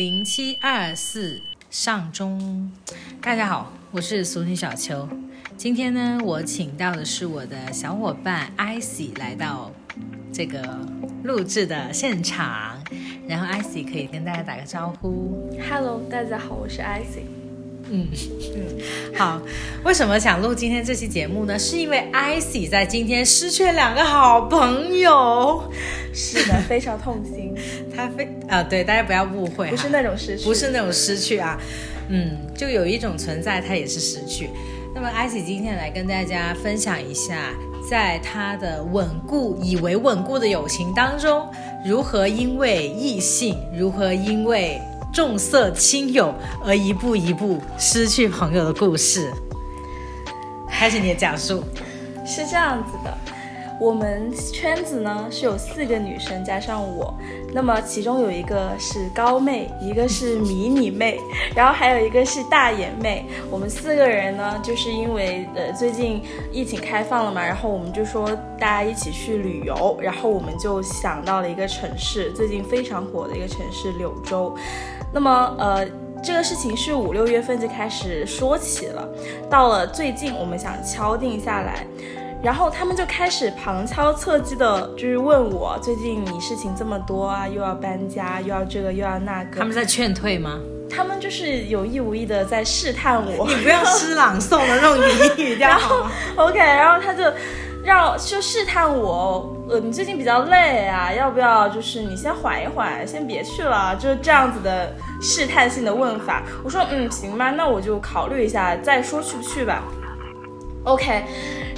零七二四上中，大家好，我是俗女小秋。今天呢，我请到的是我的小伙伴 icy 来到这个录制的现场，然后 icy 可以跟大家打个招呼。Hello，大家好，我是 icy。嗯嗯，好。为什么想录今天这期节目呢？是因为 icy 在今天失去了两个好朋友，是的，非常痛心，他非啊，对大家不要误会哈，不是那种失去，不是那种失去啊，嗯，就有一种存在，它也是失去。那么 Icy 今天来跟大家分享一下，在他的稳固、以为稳固的友情当中，如何因为异性，如何因为重色轻友而一步一步失去朋友的故事。开始你的讲述。是这样子的，我们圈子呢是有四个女生加上我，那么其中有一个是高妹，一个是迷你妹，然后还有一个是大眼妹。我们四个人呢，就是因为呃最近疫情开放了嘛，然后我们就说大家一起去旅游，然后我们就想到了一个城市，最近非常火的一个城市柳州。那么呃。这个事情是五六月份就开始说起了，到了最近我们想敲定下来，然后他们就开始旁敲侧击的，就是问我最近你事情这么多啊，又要搬家，又要这个又要那个。他们在劝退吗？他们就是有意无意的在试探我。你不要诗朗诵的那种语语调好吗？OK，然后他就让就试探我，呃，你最近比较累啊，要不要就是你先缓一缓，先别去了，就是这样子的试探性的问法。我说嗯，行吧，那我就考虑一下，再说去不去吧。OK，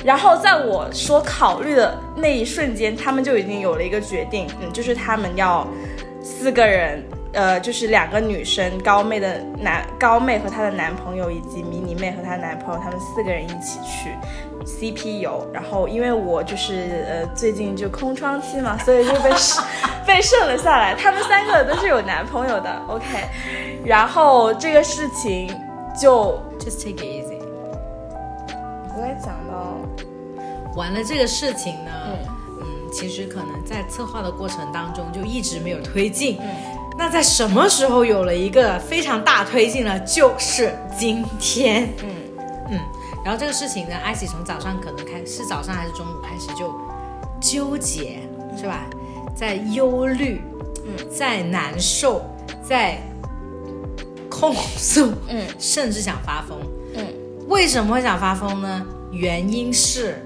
然后在我说考虑的那一瞬间，他们就已经有了一个决定，嗯，就是他们要四个人，呃，就是两个女生，高妹的男高妹和她的男朋友，以及迷你妹和她男朋友，他们四个人一起去 CP 游。然后因为我就是呃最近就空窗期嘛，所以就被 被剩了下来。他们三个都是有男朋友的，OK。然后这个事情就 just take it easy。我也讲到完了这个事情呢，嗯，嗯其实可能在策划的过程当中就一直没有推进。嗯，那在什么时候有了一个非常大推进呢？就是今天。嗯嗯，然后这个事情呢，艾希从早上可能开是早上还是中午开始就纠结，是吧？在忧虑，嗯，在难受，在控诉，嗯，甚至想发疯。嗯，为什么会想发疯呢？原因是。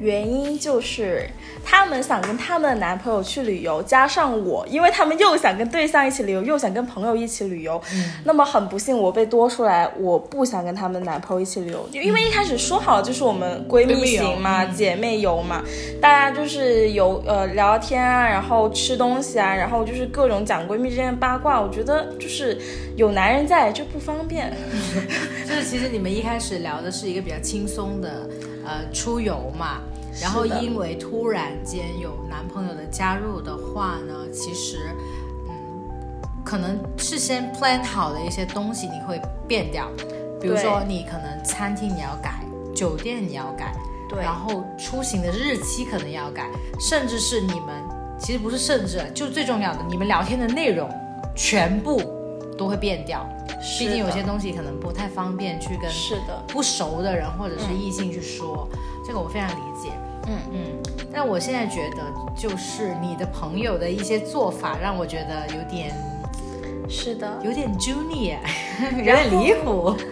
原因就是他们想跟她们的男朋友去旅游，加上我，因为她们又想跟对象一起旅游，又想跟朋友一起旅游。嗯，那么很不幸，我被多出来，我不想跟她们男朋友一起旅游，因为一开始说好就是我们闺蜜行嘛，嗯、姐妹游嘛，大家就是有呃聊天啊，然后吃东西啊，然后就是各种讲闺蜜之间的八卦。我觉得就是有男人在就不方便。就是其实你们一开始聊的是一个比较轻松的。呃，出游嘛，然后因为突然间有男朋友的加入的话呢，其实，嗯，可能事先 plan 好的一些东西你会变掉，比如说你可能餐厅你要改，酒店你要改，对，然后出行的日期可能要改，甚至是你们其实不是甚至，就最重要的，你们聊天的内容全部都会变掉。毕竟有些东西可能不太方便去跟是的。不熟的人或者是异性去说，嗯、这个我非常理解。嗯嗯，但我现在觉得就是你的朋友的一些做法让我觉得有点，是的，有点 junior，有点离谱。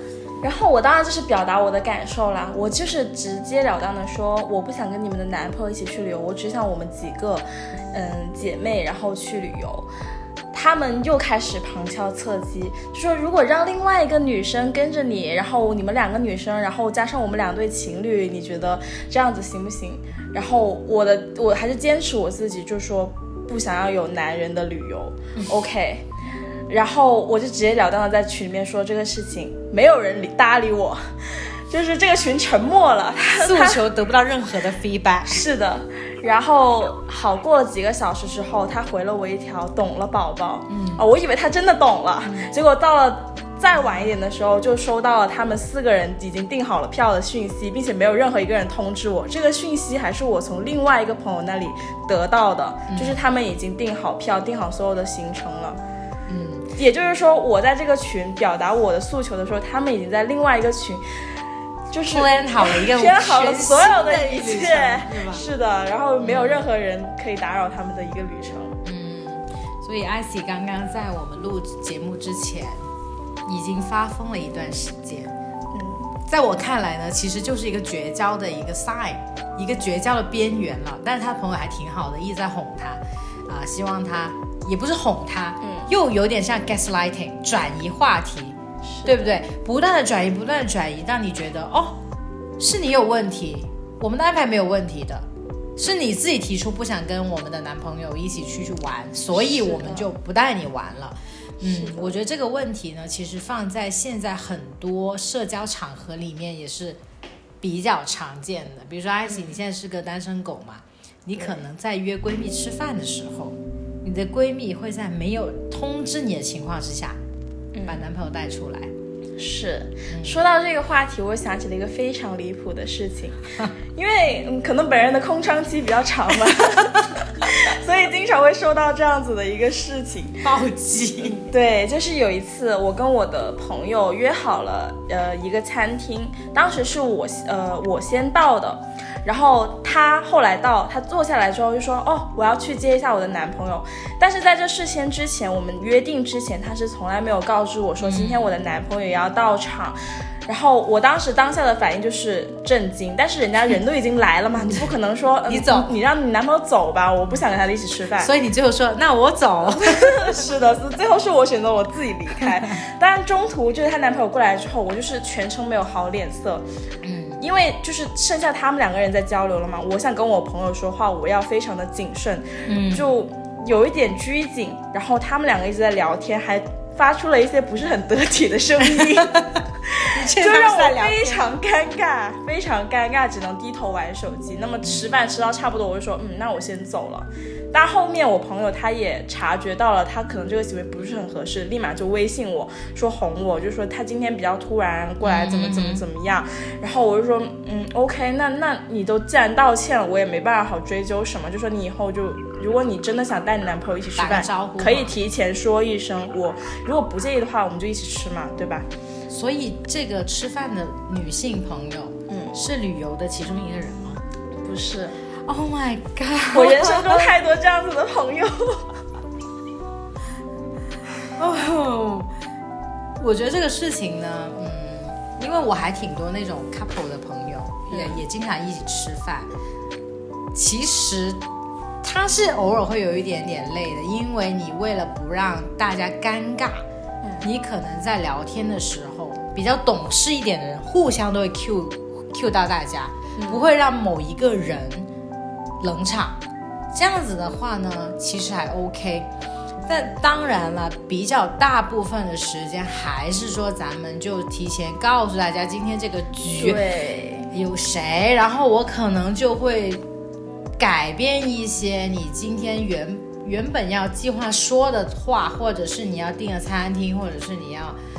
然后我当然就是表达我的感受啦，我就是直截了当的说，我不想跟你们的男朋友一起去旅游，我只想我们几个，嗯，姐妹然后去旅游。他们又开始旁敲侧击，就说如果让另外一个女生跟着你，然后你们两个女生，然后加上我们两对情侣，你觉得这样子行不行？然后我的我还是坚持我自己，就说不想要有男人的旅游、嗯、，OK。然后我就直截了当的在群里面说这个事情，没有人理搭理我，就是这个群沉默了，诉求得不到任何的 feedback。是的。然后好过了几个小时之后，他回了我一条“懂了，宝宝”。嗯啊、哦，我以为他真的懂了，嗯、结果到了再晚一点的时候，就收到了他们四个人已经订好了票的讯息，并且没有任何一个人通知我。这个讯息还是我从另外一个朋友那里得到的，嗯就是他们已经订好票，订好所有的行程了。嗯，也就是说，我在这个群表达我的诉求的时候，他们已经在另外一个群，就是 plan 好了一个 plan 好了所有的一切是的，然后没有任何人可以打扰他们的一个旅程。嗯，所以艾希刚刚在我们录节目之前，已经发疯了一段时间。嗯，在我看来呢，其实就是一个绝交的一个 sign，一个绝交的边缘了。但是他朋友还挺好的，一直在哄他，啊、希望他也不是哄他，嗯又有点像 gaslighting，转移话题，是对不对？不断的转移，不断的转移，让你觉得哦，是你有问题，我们的安排没有问题的，是你自己提出不想跟我们的男朋友一起出去玩，所以我们就不带你玩了。嗯，我觉得这个问题呢，其实放在现在很多社交场合里面也是比较常见的。比如说，艾希，你现在是个单身狗嘛，你可能在约闺蜜吃饭的时候，你的闺蜜会在没有通知你的情况之下，把男朋友带出来。是，说到这个话题，我想起了一个非常离谱的事情，因为嗯，可能本人的空窗期比较长吧，所以经常会收到这样子的一个事情。暴击，对，就是有一次我跟我的朋友约好了，呃，一个餐厅，当时是我呃我先到的，然后他后来到，他坐下来之后就说，哦，我要去接一下我的男朋友，但是在这事先之前，我们约定之前，他是从来没有告知我说今天我的男朋友也要到场。然后我当时当下的反应就是震惊，但是人家人都已经来了嘛，你不可能说、嗯你走你让你男朋友走吧，我不想跟他一起吃饭。所以你最后说，那我走。是的，是最后是我选择我自己离开。当然中途就是她男朋友过来之后，我就是全程没有好脸色，嗯，因为就是剩下他们两个人在交流了嘛。我想跟我朋友说话，我要非常的谨慎，嗯就有一点拘谨。然后他们两个一直在聊天，还发出了一些不是很得体的声音。就就让我非常尴尬，非常尴尬，只能低头玩手机。那么吃饭吃到差不多，我就说，嗯，那我先走了。但后面我朋友他也察觉到了，他可能这个行为不是很合适，立马就微信我说哄我，就说他今天比较突然过来，怎么怎么怎么样。然后我就说，嗯，OK，那那你都既然道歉了，我也没办法好追究什么，就说你以后就，如果你真的想带你男朋友一起吃饭可以提前说一声，我如果不介意的话，我们就一起吃嘛，对吧？所以这个吃饭的女性朋友，嗯是旅游的其中一个人吗不是。？Oh my god！我人生中太多这样子的朋友。哦，我觉得这个事情呢，嗯，因为我还挺多那种 couple 的朋友，也也经常一起吃饭。其实他是偶尔会有一点点累的，因为你为了不让大家尴尬，你可能在聊天的时候，比较懂事一点的人，互相都会 Q Q 到大家，不会让某一个人冷场。这样子的话呢，其实还 OK。但当然了，比较大部分的时间还是说，咱们就提前告诉大家今天这个局对，有谁，然后我可能就会改变一些你今天原原本要计划说的话，或者是你要订的餐厅，或者是你要你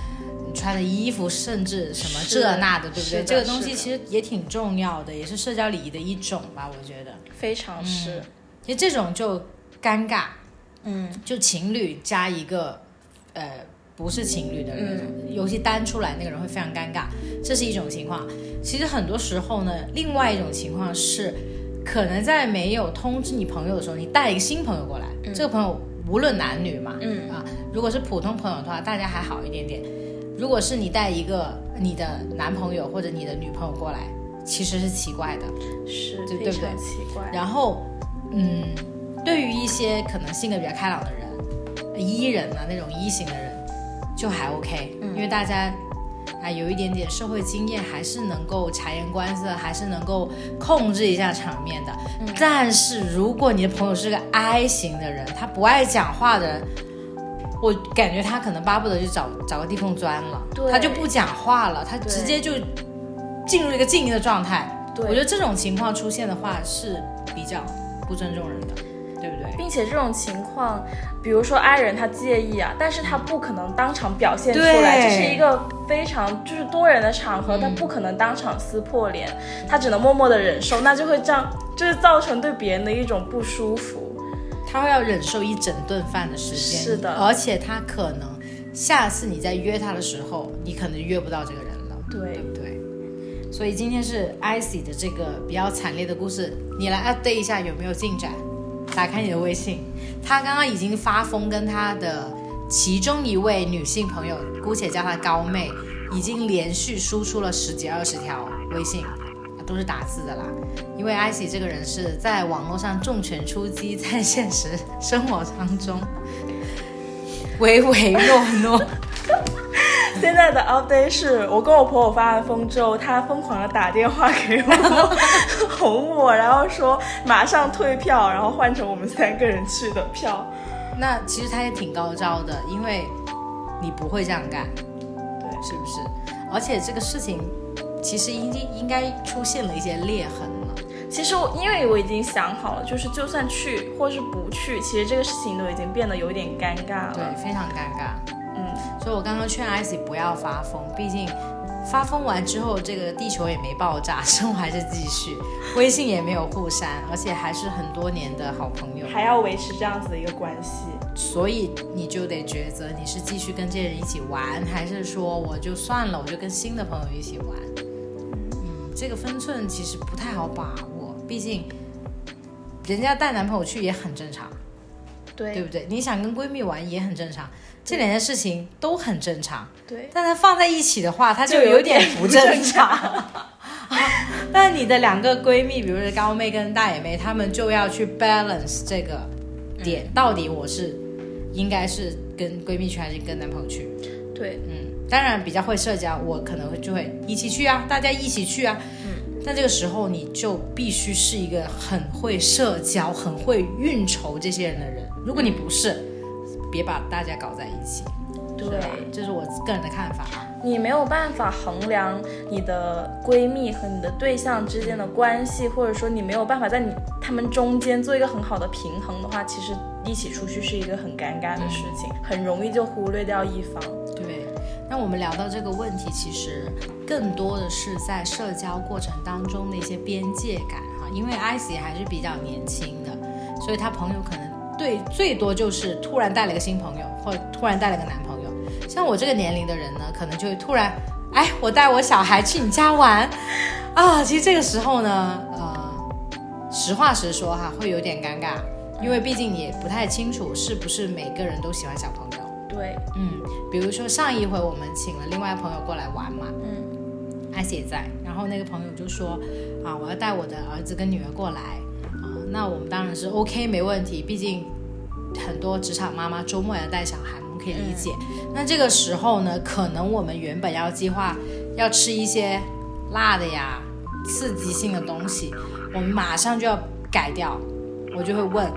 穿的衣服，甚至什么这那的，对不对？这个东西其实也挺重要的，也是社交礼仪的一种吧，我觉得。非常是，其实这种就尴尬，嗯，就情侣加一个呃不是情侣的人，尤其单出来那个人会非常尴尬，这是一种情况。其实很多时候呢，另外一种情况是，可能在没有通知你朋友的时候，你带一个新朋友过来，这个朋友无论男女嘛，嗯啊，如果是普通朋友的话，大家还好一点点。如果是你带一个你的男朋友或者你的女朋友过来，其实是奇怪的。是非对对不对奇怪。然后，嗯，对于一些可能性格比较开朗的人，E 人啊那种 E 型的人，就还 OK，、因为大家啊有一点点社会经验，还是能够察言观色，还是能够控制一下场面的。但是如果你的朋友是个 I 型的人，他不爱讲话的人。我感觉他可能巴不得就找找个地缝钻了，对他就不讲话了，他直接就进入一个静音的状态。对我觉得这种情况出现的话是比较不尊重人的，对不对？并且这种情况，比如说 I 人他介意啊，但是他不可能当场表现出来，这是一个非常就是多人的场合，他不可能当场撕破脸，他只能默默的忍受，那就会这样，就是造成对别人的一种不舒服。他要忍受一整顿饭的时间。是的而且他可能下次你再约他的时候，你可能约不到这个人了，对对，不对？所以今天是 icy 的这个比较惨烈的故事，你来 update 一下有没有进展？打开你的微信，他刚刚已经发疯跟他的其中一位女性朋友，姑且叫她高妹，已经连续输出了十几二十条微信，都是打字的啦。因为 icy 这个人是在网络上重拳出击，在现实生活当中唯唯诺诺。现在的 update 是我跟我婆婆发完疯之后，她疯狂的打电话给我，哄我，然后说马上退票，然后换成我们三个人去的票。那其实他也挺高招的，因为你不会这样干，对，是不是？而且这个事情其实应应该出现了一些裂痕了。其实我因为我已经想好了，就是就算去或是不去，其实这个事情都已经变得有点尴尬了。对，非常尴尬。嗯，所以我刚刚劝 icy 不要发疯，毕竟发疯完之后，这个地球也没爆炸，生活还是继续，微信也没有互删，而且还是很多年的好朋友，还要维持这样子的一个关系。所以你就得抉择，你是继续跟这些人一起玩，还是说我就算了，我就跟新的朋友一起玩？嗯，这个分寸其实不太好把握，毕竟人家带男朋友去也很正常。对对不对？你想跟闺蜜玩也很正常，这两件事情都很正常。对但它放在一起的话，它就就有有点点不正常。那你的两个闺蜜，比如说高妹跟大眼妹，她们就要去 balance 这个点，到底我是应该是跟闺蜜去还是跟男朋友去？对嗯，当然比较会社交，我可能会就会一起去啊，大家一起去啊。嗯，但这个时候你就必须是一个很会社交、很会运筹这些人的人。如果你不是，别把大家搞在一起。对这是我个人的看法啊。你没有办法衡量你的闺蜜和你的对象之间的关系，或者说你没有办法在你他们中间做一个很好的平衡的话，其实一起出去是一个很尴尬的事情，很容易就忽略掉一方。对，那我们聊到这个问题，其实更多的是在社交过程当中的一些边界感哈，因为 IC 还是比较年轻的，所以他朋友可能对最多就是突然带了个新朋友，或突然带了个男朋友。像我这个年龄的人呢，可能就会突然，哎，我带我小孩去你家玩啊。其实这个时候呢，呃，实话实说哈，会有点尴尬，因为毕竟也不太清楚是不是每个人都喜欢小朋友。对，嗯，比如说上一回我们请了另外朋友过来玩嘛，嗯，艾斯也在，然后那个朋友就说啊，我要带我的儿子跟女儿过来啊，那我们当然是 OK 没问题，毕竟很多职场妈妈周末要带小孩，我们可以理解。那这个时候呢，可能我们原本要计划要吃一些辣的呀、刺激性的东西，我们马上就要改掉，我就会问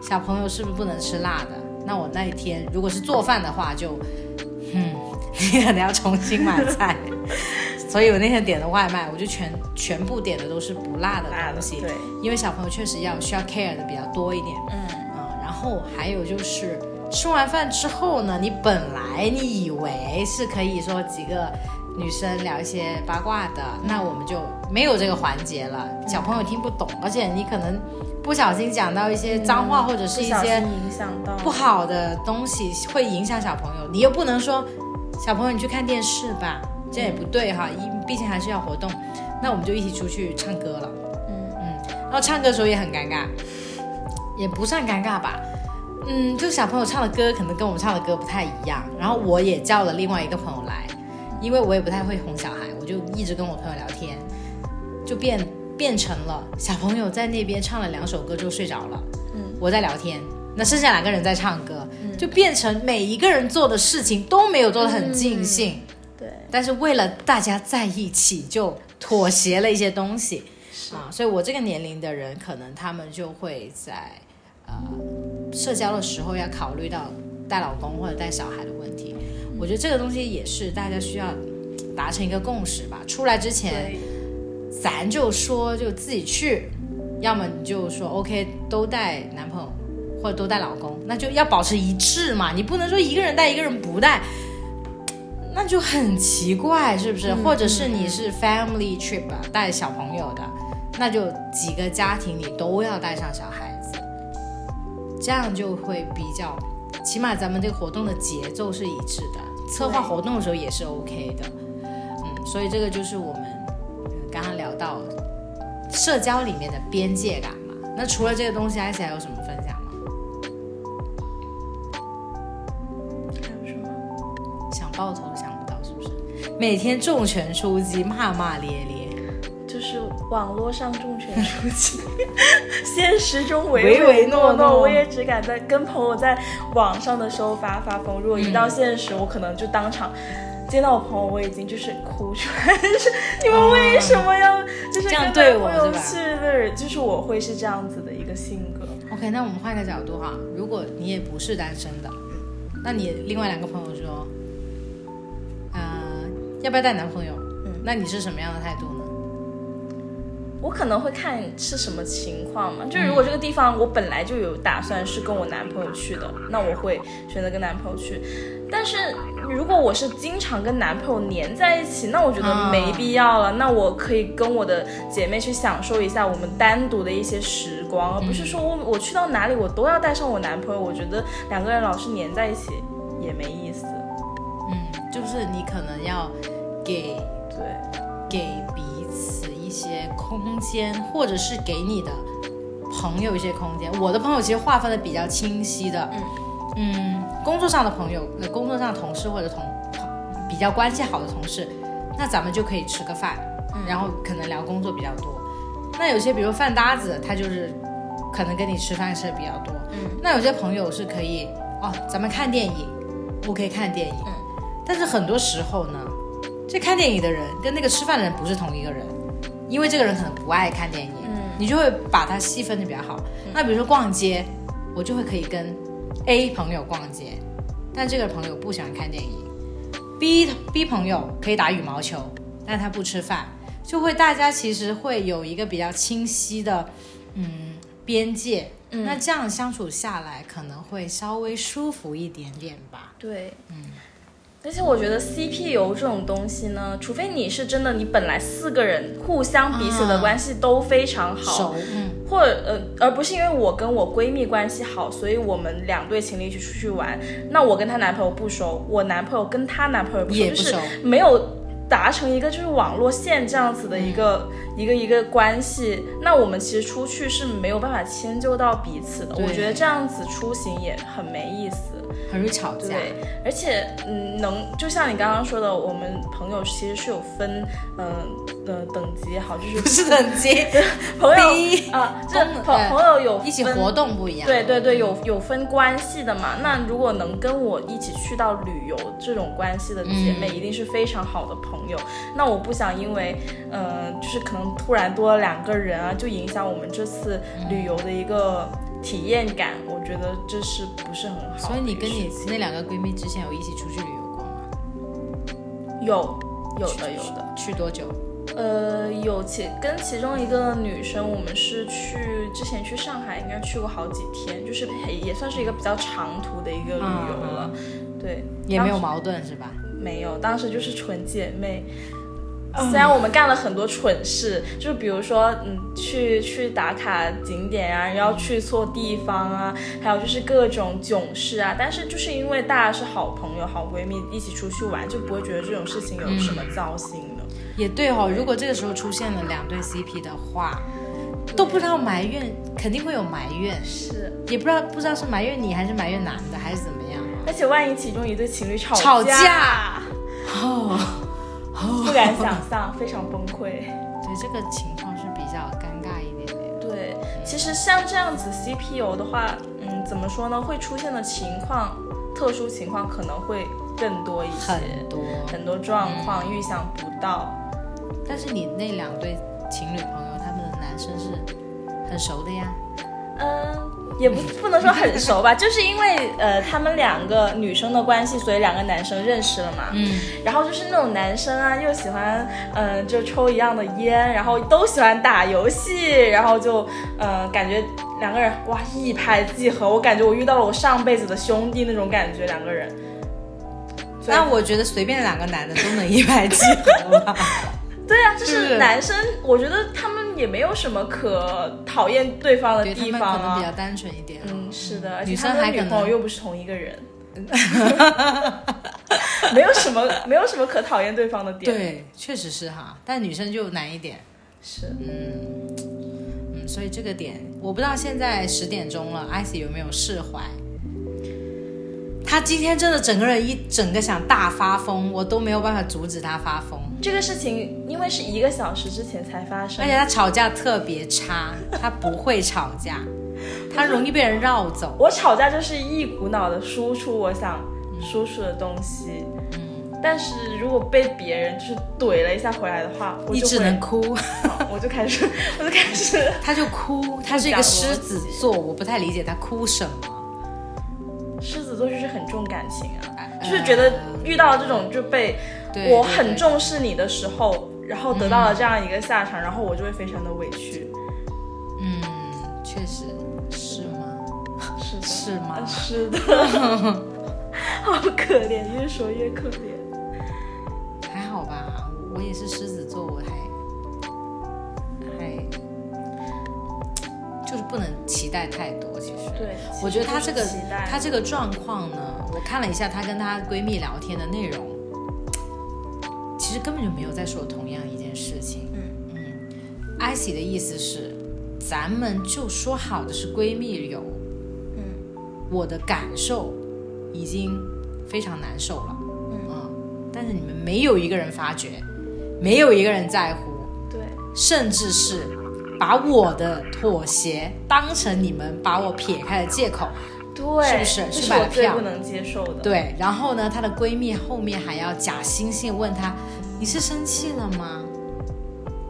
小朋友是不是不能吃辣的。那我那一天如果是做饭的话就，嗯，你 可能要重新买菜。所以我那天点的外卖，我就全全部点的都是不辣的辣的东西，对，因为小朋友确实要需要 care 的比较多一点。嗯，嗯，然后还有就是吃完饭之后呢，你本来你以为是可以说几个女生聊一些八卦的，那我们就没有这个环节了，小朋友听不懂，而且你可能不小心讲到一些脏话、或者是一些不小心影响到不好的东西，会影响小朋友，你又不能说小朋友你去看电视吧，这样也不对哈，因毕竟还是要活动，那我们就一起出去唱歌了。嗯嗯然后唱歌的时候也很尴尬，也不算尴尬吧。嗯，就小朋友唱的歌可能跟我们唱的歌不太一样，然后我也叫了另外一个朋友来，因为我也不太会哄小孩，我就一直跟我朋友聊天，就变变成了小朋友在那边唱了两首歌就睡着了，嗯，我在聊天，那剩下两个人在唱歌，就变成每一个人做的事情都没有做的很尽兴，对，但是为了大家在一起，就妥协了一些东西。啊，所以我这个年龄的人，可能他们就会在呃社交的时候要考虑到带老公或者带小孩的问题。我觉得这个东西也是大家需要达成一个共识吧。出来之前，对，咱就说就自己去，要么你就说 OK 都带男朋友或者都带老公，那就要保持一致嘛。你不能说一个人带一个人不带，那就很奇怪，是不是？嗯或者是你是 family trip 啊，带小朋友的，那就几个家庭你都要带上小孩子，这样就会比较，起码咱们这个活动的节奏是一致的，策划活动的时候也是 OK 的。嗯，所以这个就是我们呃刚刚聊到社交里面的边界感嘛。那除了这个东西，艾希还有什么分享吗？还有什么？想爆头都想不到，是不是？每天重拳出击，骂骂咧咧。就是网络上重拳出击，现实中唯唯诺诺。我也只敢在跟朋友在网上的时候发发疯，如果一到现实，我可能就当场。见到我朋友，我已经就是哭出来，就是你们为什么要就是这样对我是吧对，就是我会是这样子的一个性格。OK，那我们换个角度哈，如果你也不是单身的，那你另外两个朋友说，呃，要不要带男朋友？嗯那你是什么样的态度呢？我可能会看是什么情况嘛，就如果这个地方我本来就有打算是跟我男朋友去的，那我会选择跟男朋友去。但是如果我是经常跟男朋友黏在一起，那我觉得啊没必要了。那我可以跟我的姐妹去享受一下我们单独的一些时光，而不是说我我去到哪里我都要带上我男朋友。我觉得两个人老是黏在一起也没意思。嗯，就是你可能要给对，给空间，或者是给你的朋友一些空间。我的朋友其实划分的比较清晰的，嗯。嗯工作上的朋友，呃，工作上的同事或者同同比较关系好的同事，那咱们就可以吃个饭，然后可能聊工作比较多。那有些比如饭搭子，他就是可能跟你吃饭吃的比较多，嗯，那有些朋友是可以哦，咱们看电影，我可以看电影，嗯。但是很多时候呢，这看电影的人跟那个吃饭的人不是同一个人，因为这个人可能不爱看电影，嗯你就会把它细分的比较好。那比如说逛街，我就会可以跟 A 朋友逛街，但这个朋友不喜欢看电影；B B 朋友可以打羽毛球，但他不吃饭，就会大家其实会有一个比较清晰的嗯边界。嗯那这样相处下来，可能会稍微舒服一点点吧。对，嗯。而且我觉得 CP 游这种东西呢，除非你是真的，你本来四个人互相彼此的关系都非常好，熟，嗯，或者呃，而不是因为我跟我闺蜜关系好，所以我们两对情侣一起出去玩。那我跟她男朋友不熟，我男朋友跟她男朋友不熟，就是也不熟没有达成一个就是网络线这样子的一个、嗯一个一个关系。那我们其实出去是没有办法迁就到彼此的。我觉得这样子出行也很没意思。很容易吵架。对，而且嗯，能就像你刚刚说的，我们朋友其实是有分嗯呃等级也好，就是不是等级，朋友一啊，这功朋呃朋友有一起活动不一样。对对对，有有分关系的嘛。那如果能跟我一起去到旅游这种关系的姐妹，嗯一定是非常好的朋友。那我不想因为，嗯、就是可能突然多了两个人啊，就影响我们这次旅游的一个体验感。我觉得这是不是很好？所以你跟你那两个闺蜜之前有一起出去旅游过吗？有有的有的。去多久？呃，有其跟其中一个女生，我们是去之前去上海，应该去过好几天，就是也也算是一个比较长途的一个旅游了。对，也没有矛盾是吧？没有，当时就是纯姐妹。虽然我们干了很多蠢事，就是比如说，嗯，去去打卡景点啊，然后去错地方啊，还有就是各种囧事啊，但是就是因为大家是好朋友、好闺蜜，一起出去玩，就不会觉得这种事情有什么糟心的。也对哦，如果这个时候出现了两对 CP 的话，都不知道埋怨，肯定会有埋怨，是，也不知道不知道是埋怨你还是埋怨男的还是怎么样啊？而且万一其中一对情侣吵吵架，架哦，不敢想象，非常崩溃。对，这个情况是比较尴尬一点点。对，其实像这样子 CPU 的话，嗯，怎么说呢？会出现的情况，特殊情况可能会更多一些，很多，很多状况预想不到。但是你那两对情侣朋友，他们的男生是很熟的呀。嗯，也不不能说很熟吧，就是因为呃他们两个女生的关系，所以两个男生认识了嘛。嗯，然后就是那种男生啊，又喜欢嗯、呃就抽一样的烟，然后都喜欢打游戏，然后就嗯、呃感觉两个人哇一拍即合，我感觉我遇到了我上辈子的兄弟那种感觉，两个人。那我觉得随便两个男的都能一拍即合吧。对啊，就是男生，我觉得他们也没有什么可讨厌对方的地方啊可能比。较单纯一点。嗯，是的，而且女他们女生还可能朋友又不是同一个人，没有什么没有什么可讨厌对方的点。，对，确实是哈，但女生就难一点。是嗯，所以这个点我不知道现在十点钟了，艾希有没有释怀？他今天真的整个人一整个想大发疯，我都没有办法阻止他发疯。这个事情，因为是一个小时之前才发生而，且他吵架特别差，他不会吵架，他容易被人绕走。我吵架就是一股脑的输出我想输出的东西。嗯但是如果被别人就是怼了一下回来的话，我你只能哭，我就开始，我就开始，他就哭。他是一个狮子座，我不太理解他哭什么。座就是很重感情啊，呃就是觉得遇到这种就被我很重视你的时候，然后得到了这样一个下场，然后我就会非常的委屈。嗯，确实是吗？是，是吗？是的，好可怜，越说越可怜。还好吧，我也是狮子座，我还还就是不能期待太多。其实，对，我觉得她这个她这个状况呢，我看了一下她跟她闺蜜聊天的内容，其实根本就没有在说同样一件事情。嗯嗯，艾希的意思是，咱们就说好的是闺蜜游，嗯我的感受已经非常难受了。嗯，但是你们没有一个人发觉，没有一个人在乎，对，甚至是把我的妥协当成你们把我撇开的借口。对，是不是去买票不能接受的。对，然后呢，她的闺蜜后面还要假惺惺问她：“你是生气了吗？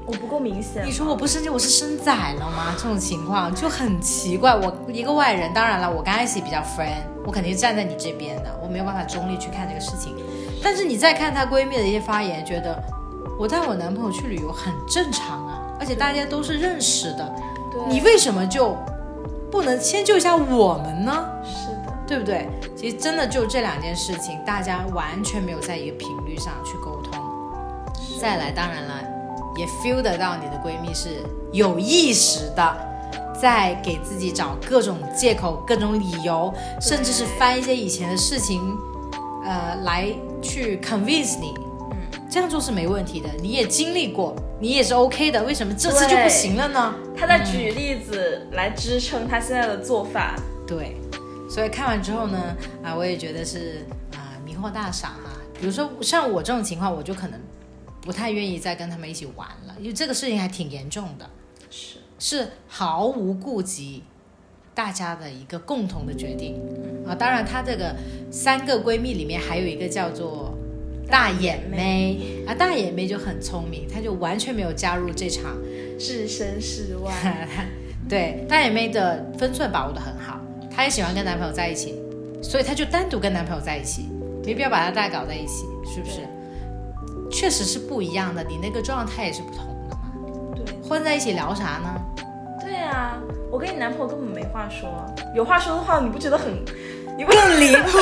我不够明显你。说我不生气，我是生崽了吗？”这种情况就很奇怪。我一个外人，当然了，我跟艾希比较 friend，我肯定站在你这边的，我没有办法中立去看这个事情。但是你再看她闺蜜的一些发言，觉得我带我男朋友去旅游很正常啊，而且大家都是认识的，你为什么就不能迁就一下我们呢？是的，对不对？其实真的就这两件事情，大家完全没有在一个频率上去沟通。再来，当然了，也 feel 得到你的闺蜜是有意识的，在给自己找各种借口、各种理由，甚至是翻一些以前的事情，呃，来去 convince 你。这样做是没问题的，你也经历过，你也是 OK 的，为什么这次就不行了呢？他在举例子来支撑他现在的做法。对，所以看完之后呢，啊，我也觉得是啊、迷惑大赏啊。比如说像我这种情况，我就可能不太愿意再跟他们一起玩了，因为这个事情还挺严重的，是，是毫无顾及大家的一个共同的决定啊。当然，她这个三个闺蜜里面还有一个叫做。大眼妹啊，大眼妹就很聪明，她就完全没有加入这场置身事外。对，大眼妹的分寸把握的很好，她也喜欢跟男朋友在一起，所以她就单独跟男朋友在一起，没必要把她带搞在一起，是不是？确实是不一样的，你那个状态也是不同的嘛。对混在一起聊啥呢？对啊，我跟你男朋友根本没话说，有话说的话，你不觉得很，你不更离谱。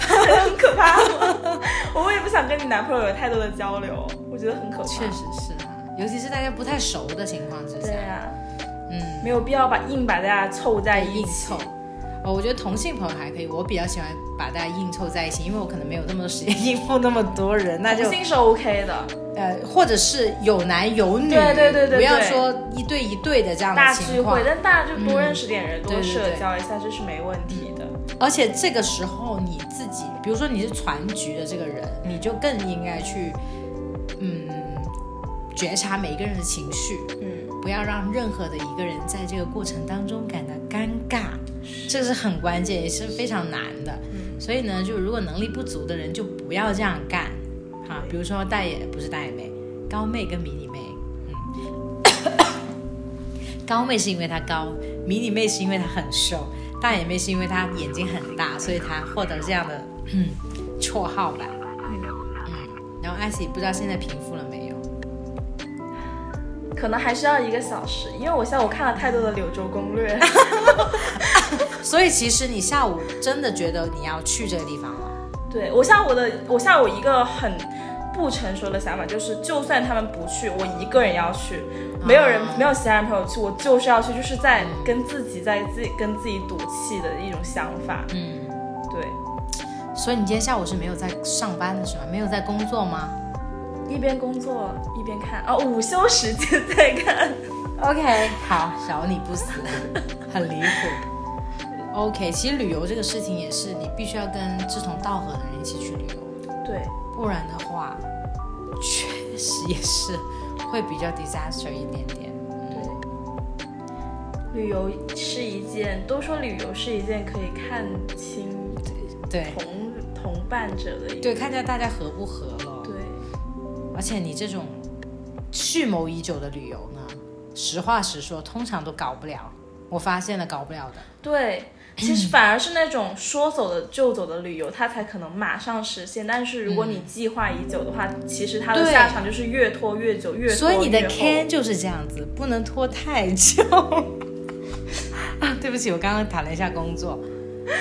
很可怕吗？我也不想跟你男朋友有太多的交流，我觉得很可怕。确实是啊，尤其是大家不太熟的情况之下对，啊，嗯，没有必要把硬把大家凑在一硬起凑。。哦，我觉得同性朋友还可以，我比较喜欢把大家硬凑在一起，因为我可能没有那么多时间应付那么多人，那就同性是 OK 的，呃，或者是有男有女，对对对对不要说一对一对的这样大的情况聚会，。但大家就多认识点人，多社交一下，这是没问题的。而且这个时候你自己，比如说你是全局的这个人，你就更应该去，嗯，觉察每一个人的情绪，嗯，不要让任何的一个人在这个过程当中感到尴尬，这是很关键，也是非常难的。嗯所以呢，就如果能力不足的人，就不要这样干，哈。比如说大眼不是大眼妹，高妹跟迷你妹，嗯，高妹是因为她高，迷你妹是因为她很瘦，大眼妹是因为她眼睛很大，所以她获得这样的嗯绰号吧。嗯，然后艾希不知道现在平复了没有？可能还需要一个小时，因为我下午看了太多的柳州攻略。所以其实你下午真的觉得你要去这个地方了？对我下午的，我下午一个很不成熟的想法就是，就算他们不去，我一个人要去。没有人没有其他人陪我去，我就是要去，就是在跟自己在自己跟自己赌气的一种想法。嗯，对，所以你今天下午是没有在上班的是吗？没有在工作吗一边工作一边看，哦，午休时间在看。？OK，好，小你不死，很离谱。OK，其实旅游这个事情也是，你必须要跟志同道合的人一起去旅游，对，不然的话，确实也是会比较 disaster 一点点。对，旅游是一件，都说旅游是一件可以看清对同同伴者的一。对，看一下大家合不合了。对，而且你这种蓄谋已久的旅游呢，实话实说，通常都搞不了。我发现了，搞不了的。对，其实反而是那种说走的就走的旅游，它才可能马上实现。但是如果你计划已久的话，其实它的下场就是越拖越久，越拖所以你的 can 就是这样子，不能拖太久。啊，对不起，我刚刚谈了一下工作，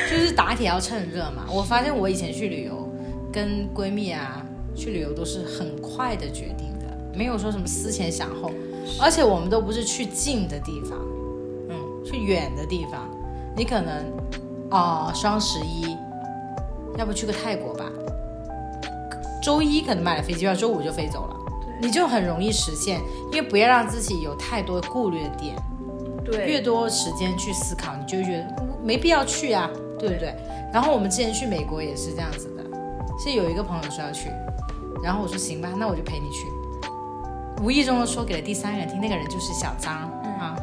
就是打铁要趁热嘛。我发现我以前去旅游，跟闺蜜啊去旅游都是很快的决定的，没有说什么思前想后，而且我们都不是去近的地方，嗯，去远的地方。你可能哦，双十一，要不去个泰国吧？周一可能买了飞机票，周五就飞走了。你就很容易实现，因为不要让自己有太多顾虑的点，对越多时间去思考，你就会觉得嗯没必要去啊，对不对？然后我们之前去美国也是这样子的，是有一个朋友说要去，然后我说行吧，那我就陪你去。无意中的说给了第三个人听，那个人就是小张、啊，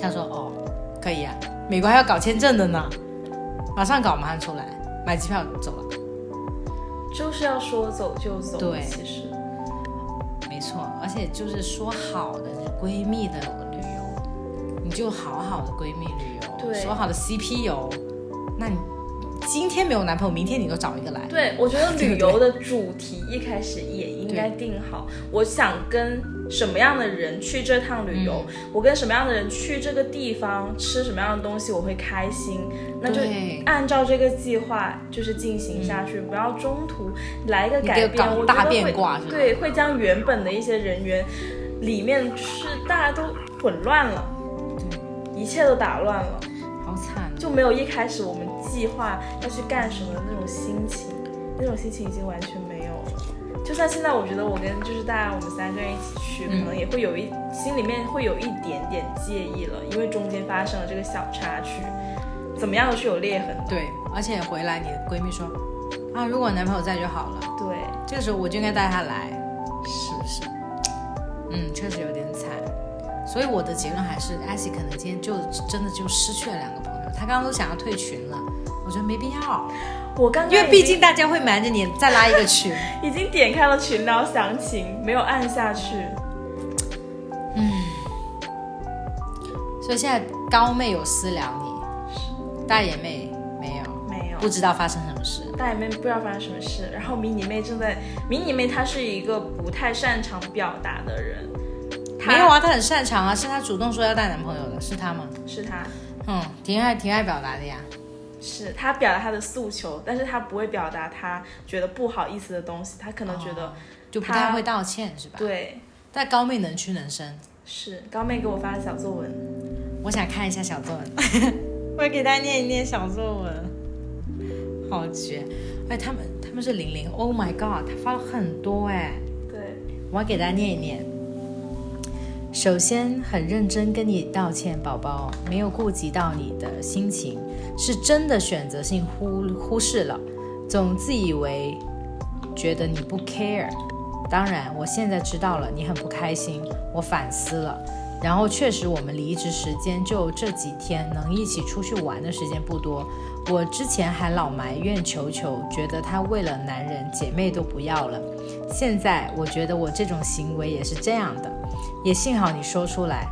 他说哦，可以啊，美国还要搞签证的呢，马上搞，马上出来，买机票走了。就是要说走就走。对其实没错，而且就是说好的闺蜜的旅游，你就好好的闺蜜旅游，对说好的 CP 游，那你今天没有男朋友，明天你都找一个来。对，我觉得旅游的主题一开始也应该定好，我想跟什么样的人去这趟旅游，嗯。我跟什么样的人去这个地方，吃什么样的东西我会开心，那就按照这个计划就是进行下去，不要中途来一个改变，我觉得会变卦是对，会将原本的一些人员里面是大家都混乱了，一切都打乱了。好惨，就没有一开始我们计划要去干什么的那种心情，那种心情已经完全没。就算现在，我觉得我跟就是大家我们三个人一起去，嗯可能也会有一心里面会有一点点介意了，因为中间发生了这个小插曲，怎么样都是有裂痕的。对，而且回来你的闺蜜说啊，如果男朋友在就好了，对，这个时候我就应该带他来，是不是？嗯，确实有点惨。所以我的结论还是，艾希可能今天就真的就失去了两个朋友。他刚刚都想要退群了，我觉得没必要，我刚刚因为毕竟大家会瞒着你再拉一个群。已经 点开了群聊详情，没有按下去。嗯所以现在高妹有私聊你，大眼妹没有，没有不，知道发生什么事。大眼妹不知道发生什么事，然后迷你妹正在，迷你妹她是一个不太擅长表达的人，她没有啊，她很擅长啊，是她主动说要带男朋友的，是她吗？是她。嗯，挺爱挺爱表达的呀。是他表达他的诉求，但是他不会表达他觉得不好意思的东西，他可能觉得、就不太会道歉是吧？。对，但高妹能屈能伸，是高妹给我发的小作文，我想看一下小作文，我要给大家念一念小作文，好绝！哎，他们他们是零零，Oh my God，他发了很多哎，对，我要给大家念一念。首先，很认真跟你道歉，宝宝，没有顾及到你的心情，是真的选择性忽忽视了，总自以为觉得你不 care。当然，我现在知道了，你很不开心，我反思了。然后确实，我们离职时间就这几天，能一起出去玩的时间不多。我之前还老埋怨球球，觉得他为了男人，姐妹都不要了。现在我觉得我这种行为也是这样的，也幸好你说出来，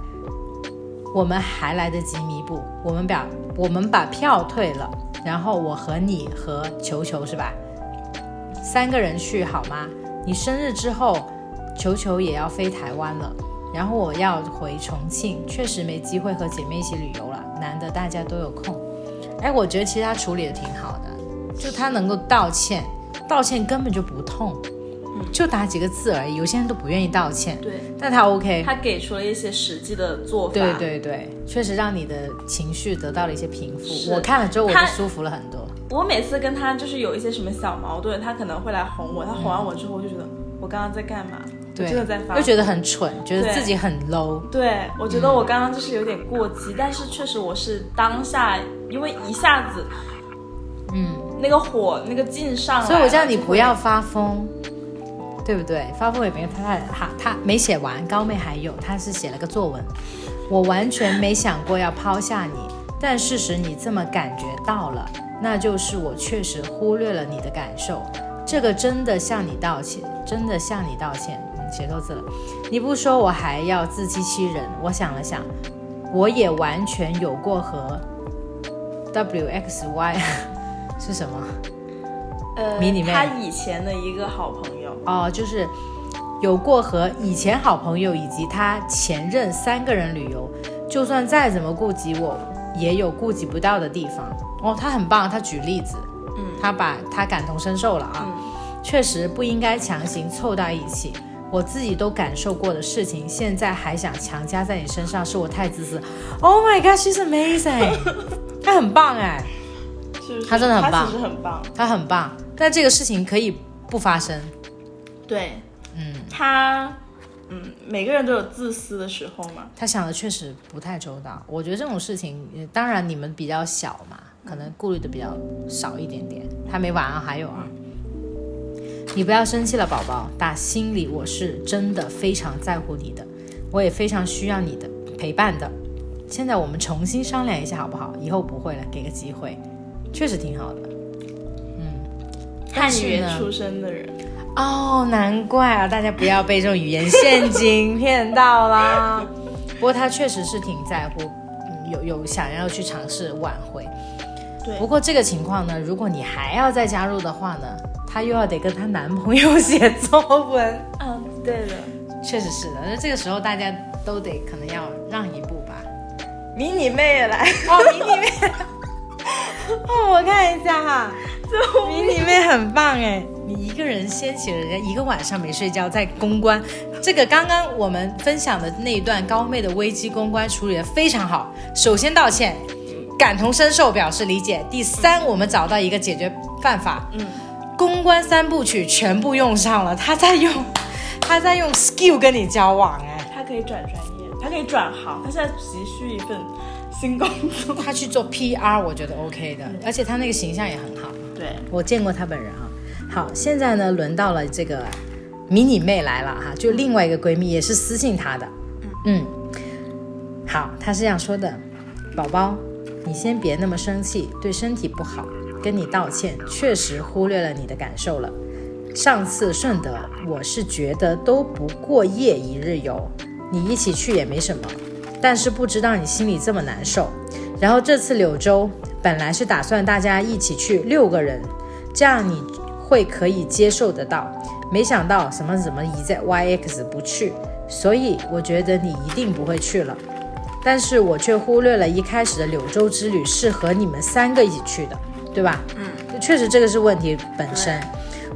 我们还来得及弥补。我们把我们把票退了，然后我和你和球球是吧？三个人去好吗？你生日之后，球球也要飞台湾了，然后我要回重庆，确实没机会和姐妹一起旅游了。难得大家都有空，哎，我觉得其实他处理的挺好的，就他能够道歉，道歉根本就不痛。就打几个字而已。有些人都不愿意道歉，对，但他 OK，他给出了一些实际的做法。对对对，确实让你的情绪得到了一些平复。我看了之后，我就舒服了很多。我每次跟他就是有一些什么小矛盾，他可能会来哄我，他哄完我之后，我就觉得我刚刚在干嘛？对，真的在发又觉得很蠢，觉得自己很 low。对，我觉得我刚刚就是有点过激，但是确实我是当下，因为一下子嗯，那个火那个劲上来，所以我叫你不要发疯，对不对？发疯也没他他他没写完，高妹还有，他是写了个作文。我完全没想过要抛下你，但事实你这么感觉到了，那就是我确实忽略了你的感受。这个真的向你道歉，真的向你道歉。写错字了，你不说我还要自欺欺人。我想了想，我也完全有过和 W X Y 是什么？呃，迷你妹他以前的一个好朋友，哦，就是有过和以前好朋友以及他前任三个人旅游，就算再怎么顾及我，也有顾及不到的地方。哦，他很棒，他举例子，嗯他把他感同身受了啊，嗯确实不应该强行凑到一起。我自己都感受过的事情，现在还想强加在你身上，是我太自私。Oh my god, she's amazing，他很棒哎，是是？他真的很棒他其实很棒。他很棒。但这个事情可以不发生，对嗯。他，嗯，每个人都有自私的时候嘛。他想的确实不太周到。我觉得这种事情，呃当然你们比较小嘛，可能顾虑的比较少一点点。还没完啊，还有啊，你不要生气了，宝宝。打心里我是真的非常在乎你的，我也非常需要你的陪伴的。现在我们重新商量一下好不好？以后不会了，给个机会，确实挺好的。但汉语言出身的人，哦，难怪啊！大家不要被这种语言陷阱骗到啦。不过他确实是挺在乎，嗯有有想要去尝试挽回。对不过这个情况呢，如果你还要再加入的话呢，她又要得跟她男朋友写作文。嗯，对的。确实是的，那这个时候大家都得可能要让一步吧。迷你妹也来，哦，迷你妹，哦，我看一下哈，迷你妹很棒哎，你一个人掀起了人家一个晚上没睡觉在公关，这个刚刚我们分享的那一段高妹的危机公关处理的非常好。首先道歉，感同身受表示理解。第三，我们找到一个解决办法，嗯，公关三部曲全部用上了，他在用，他在用 skill 跟你交往哎。他可以转专业，他可以转行，他现在急需一份新工作。他去做 PR，我觉得 OK 的，而且他那个形象也很好。对，我见过她本人啊。好，现在呢，轮到了这个迷你妹来了哈，就另外一个闺蜜也是私信她的。嗯，好，她是这样说的：宝宝，你先别那么生气，对身体不好，跟你道歉，确实忽略了你的感受了。上次顺德，我是觉得都不过夜一日游，你一起去也没什么，但是不知道你心里这么难受。然后这次柳州本来是打算大家一起去六个人，这样你会可以接受得到。没想到什么什么一在 YX 不去，所以我觉得你一定不会去了。但是我却忽略了一开始的柳州之旅是和你们三个一起去的，对吧？嗯，确实这个是问题本身，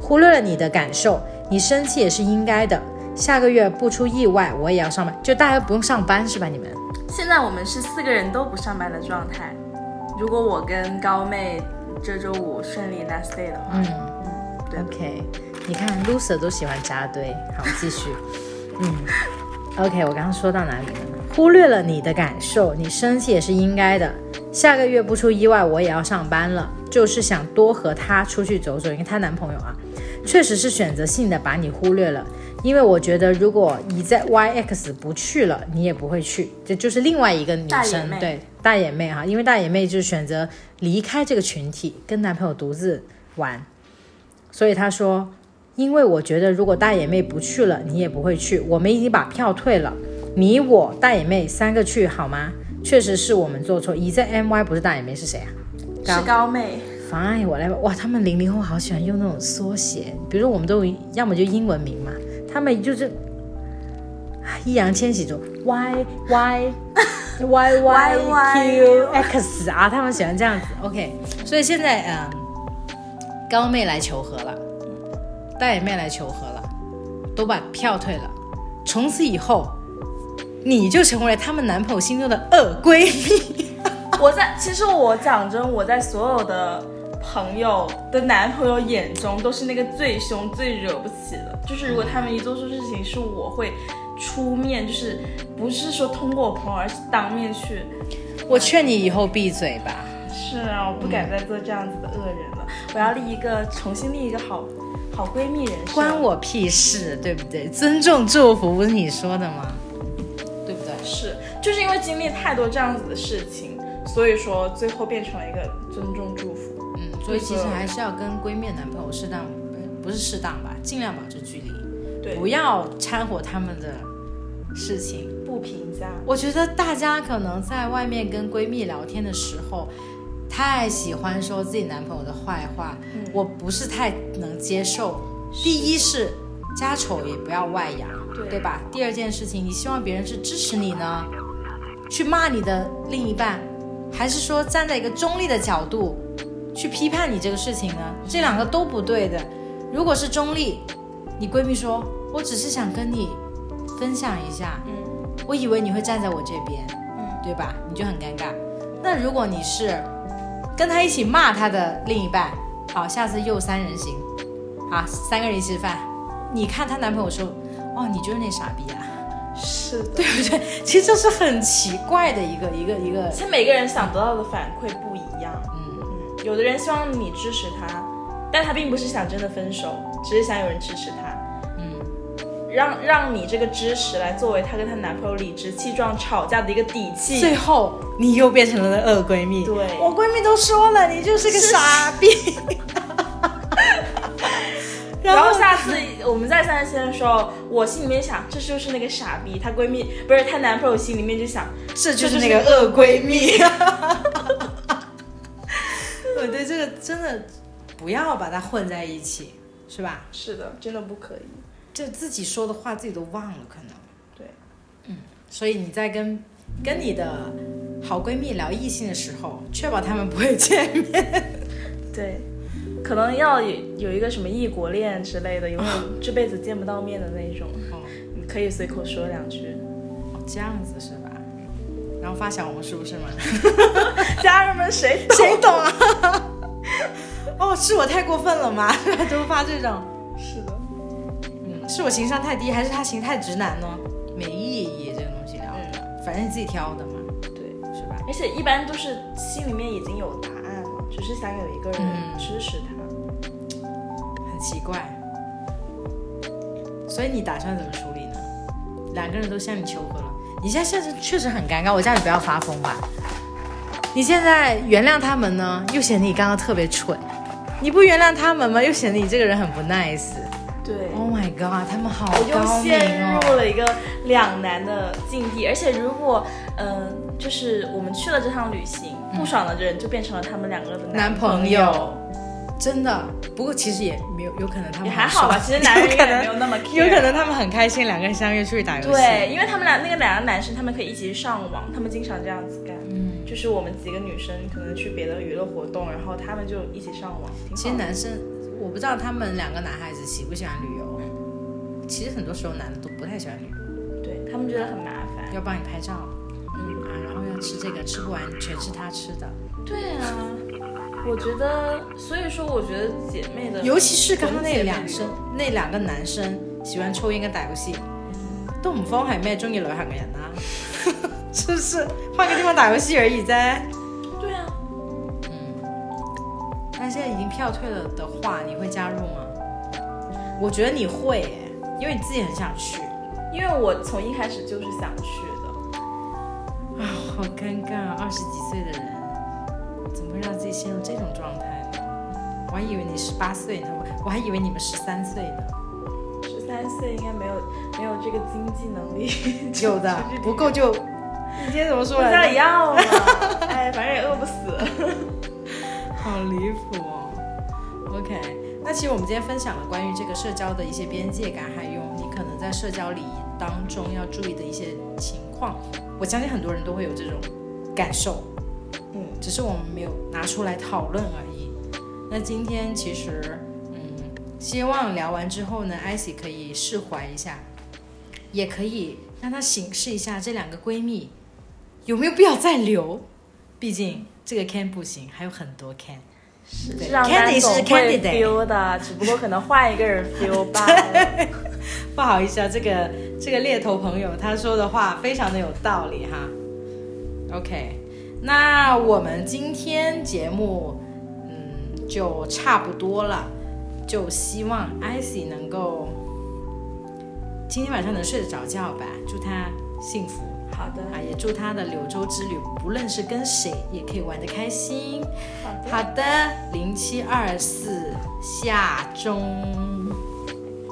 忽略了你的感受，你生气也是应该的。下个月不出意外，我也要上班，就大家不用上班是吧？你们？现在我们是四个人都不上班的状态。如果我跟高妹这周五顺利 last day 的话，嗯对 OK，你看 loser 都喜欢扎堆，好，继续。嗯，OK，我刚刚说到哪里了？忽略了你的感受，你生气也是应该的。下个月不出意外，我也要上班了，就是想多和她出去走走，因为她男朋友啊，确实是选择性的把你忽略了。因为我觉得，如果你在 YX 不去了，你也不会去，这就是另外一个女生对大眼妹哈，因为大眼妹就是选择离开这个群体，跟男朋友独自玩。所以她说，因为我觉得如果大眼妹不去了，你也不会去。我们已经把票退了，你我大眼妹三个去好吗？确实是我们做错。一在 MY 不是大眼妹是谁啊？是高妹，Fine，我来吧。哇，他们零零后好喜欢用那种缩写，比如说我们都要么就英文名嘛，他们就是啊易烊千玺就 Y Y Y Y Q X 啊，他们喜欢这样子。OK，所以现在嗯，高妹来求和了，大眼妹来求和了，都把票退了，从此以后，你就成为了他们男朋友心中的二闺蜜。我在，其实我讲真，我在所有的朋友的男朋友眼中，都是那个最凶、最惹不起的。就是如果他们一做错事情，是我会出面，就是不是说通过我朋友，而是当面去。我劝你以后闭嘴吧。是啊，我不敢再做这样子的恶人了。我要立一个，重新立一个好好闺蜜人设。关我屁事，对不对？尊重祝福不是你说的吗？对不对？是，就是因为经历太多这样子的事情，所以说最后变成了一个尊重祝福。嗯，所以其实还是要跟闺蜜男朋友适当，不是适当吧，尽量保持距离，对，不要掺和他们的事情。不评价。我觉得大家可能在外面跟闺蜜聊天的时候，太喜欢说自己男朋友的坏话，我不是太能接受。第一是家丑也不要外扬，对对吧？第二件事情，你希望别人是支持你呢，去骂你的另一半，还是说站在一个中立的角度去批判你这个事情呢？这两个都不对的。如果是中立，你闺蜜说，我只是想跟你分享一下，嗯我以为你会站在我这边，嗯，对吧？你就很尴尬。那如果你是跟他一起骂他的另一半，好，下次又三人行，好，三个人一起吃饭，你看她男朋友说，哦，你就是那傻逼啊，是的。对不对？其实这是很奇怪的一个一个一个，其实每个人想得到的反馈不一样。有的人希望你支持他，但他并不是想真的分手，只是想有人支持他。嗯，让让你这个支持来作为她跟她男朋友理直气壮吵架的一个底气。最后你又变成了恶闺蜜。对我闺蜜都说了，你就是个傻逼。然后下次我们再三线的时候，我心里面想，这就是那个傻逼。她闺蜜不是她男朋友心里面就想，这就是那个恶闺蜜。对对，这个真的不要把它混在一起，是吧？是的，真的不可以。就自己说的话自己都忘了，可能。对，嗯所以你在跟跟你的好闺蜜聊异性的时候，确保他们不会见面。对，可能要有有一个什么异国恋之类的，有没有这辈子见不到面的那种，哦，你可以随口说两句。哦这样子是吧？然后发小红书是吗？家人们谁懂？谁懂啊？哦，是我太过分了吗？都发这种，是的，嗯，是我情商太低，还是他情太直男呢？没意义，这个东西聊的，反正你自己挑的嘛，对。是吧？而且一般都是心里面已经有答案了，只是想有一个人嗯支持他。很奇怪。所以你打算怎么处理呢？两个人都向你求和了，你现在现在确实很尴尬。我叫你不要发疯吧。你现在原谅他们呢，又显得你刚刚特别蠢；你不原谅他们吗，又显得你这个人很不 nice。对。Oh my god，他们好我又陷入哦！了一个两难的境地，而且如果，嗯、就是我们去了这趟旅行，不爽的人就变成了他们两个的男朋朋友真的，不过其实也没有，有可能他们也还好吧。其实男人 可能也没有那么 care，有可能他们很开心，两个人相约出去打游戏。对，因为他们俩那个两个男生，他们可以一起去上网，他们经常这样子干。嗯，就是我们几个女生可能去别的娱乐活动，然后他们就一起上网。其实男生，我不知道他们两个男孩子喜不喜欢旅游。其实很多时候男的都不太喜欢旅游，对他们觉得很麻烦。要帮你拍照，嗯，啊，然后要吃这个，吃不完全是他吃的。对啊，我觉得，所以说，我觉得姐妹的，尤其是刚刚那两生那两个男生喜欢抽烟跟打游戏，都唔方係咩中意旅行嘅人啦、是不是？换个地方打游戏而已啫。对啊，嗯但现在已经票退了的话，你会加入吗？我觉得你會耶，因为你自己很想去。因为我从一开始就是想去的。啊，好尴尬啊！二十几岁的人，怎么会让自己陷入这种状态呢？我还以为你十八岁呢，我我還以为你们十三岁呢。十三岁应该没有没有这个经济能力，有的不够就，你今天怎麼說不來着？要要嘛，哎，反正也饿不死。好离谱哦。OK，那其实我们今天分享了关于这个社交的一些边界感，还有你可能在社交礼仪当中要注意的一些情况。我相信很多人都会有这种感受，嗯，只是我们没有拿出来讨论而已。那今天其实，嗯，希望聊完之后呢，艾希可以释怀一下，也可以让她审视一下这两个闺蜜有没有必要再留。毕竟这个 can 不行，还有很多 can。对是让 Candy 是单总会 candidate feel 的，只不过可能换一个人 feel 罢了。不好意思啊，这个这个猎头朋友他说的话非常的有道理哈。OK，那我们今天节目嗯就差不多了，就希望艾希能够今天晚上能睡得着觉吧，祝她幸福。好的，啊，也祝他的柳州之旅不论是跟谁也可以玩得开心。好的，好的，零七二四下中